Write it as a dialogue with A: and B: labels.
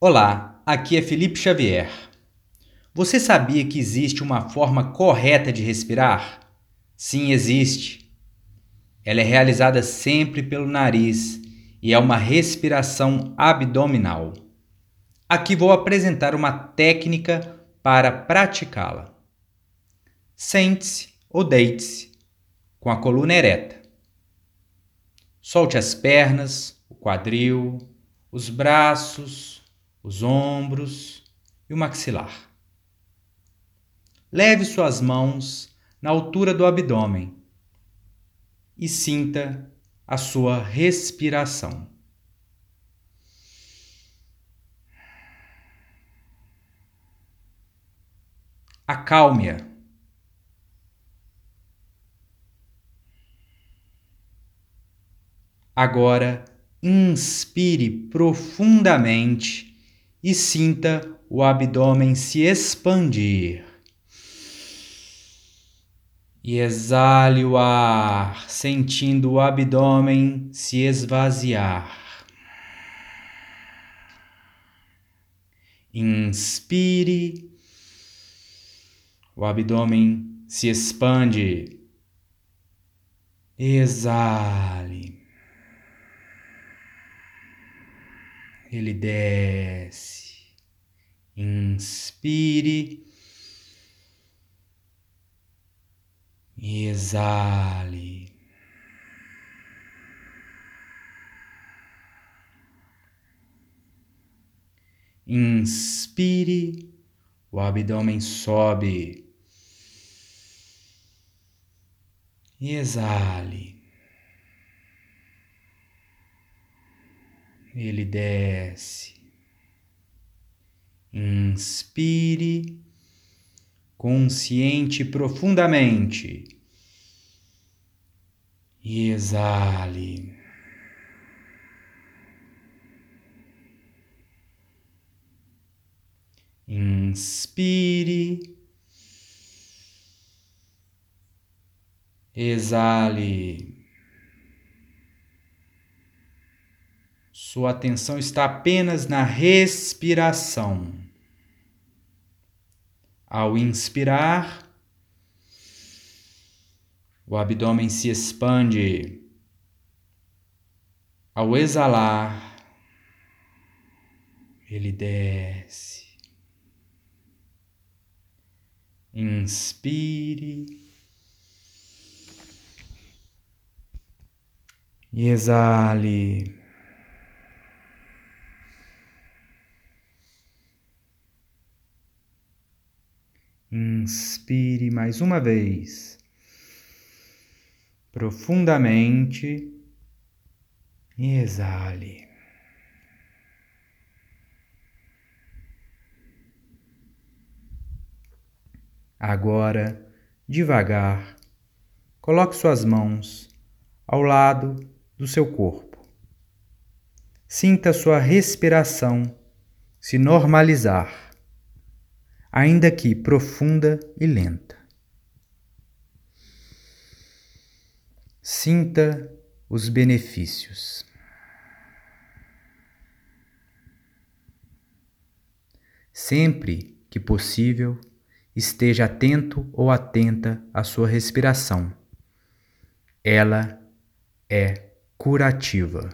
A: Olá, aqui é Felipe Xavier. Você sabia que existe uma forma correta de respirar? Sim, existe. Ela é realizada sempre pelo nariz e é uma respiração abdominal. Aqui vou apresentar uma técnica para praticá-la. Sente-se ou deite-se com a coluna ereta. Solte as pernas, o quadril, os braços, os ombros e o maxilar. Leve suas mãos na altura do abdômen e sinta a sua respiração. Acalme-a. Agora, inspire profundamente e sinta o abdômen se expandir e exale o ar, sentindo o abdômen se esvaziar. Inspire, o abdômen se expande. Exale. Ele desce. Inspire exale. Inspire, o abdômen sobe. Exale. Ele desce. Inspire consciente profundamente. E exale. Inspire. Exale. Sua atenção está apenas na respiração. Ao inspirar, o abdômen se expande. Ao exalar, ele desce. Inspire e exale. Inspire mais uma vez, profundamente e exale. Agora, devagar, coloque suas mãos ao lado do seu corpo. Sinta sua respiração se normalizar ainda que profunda e lenta. Sinta os benefícios. Sempre que possível, esteja atento ou atenta à sua respiração. Ela é curativa.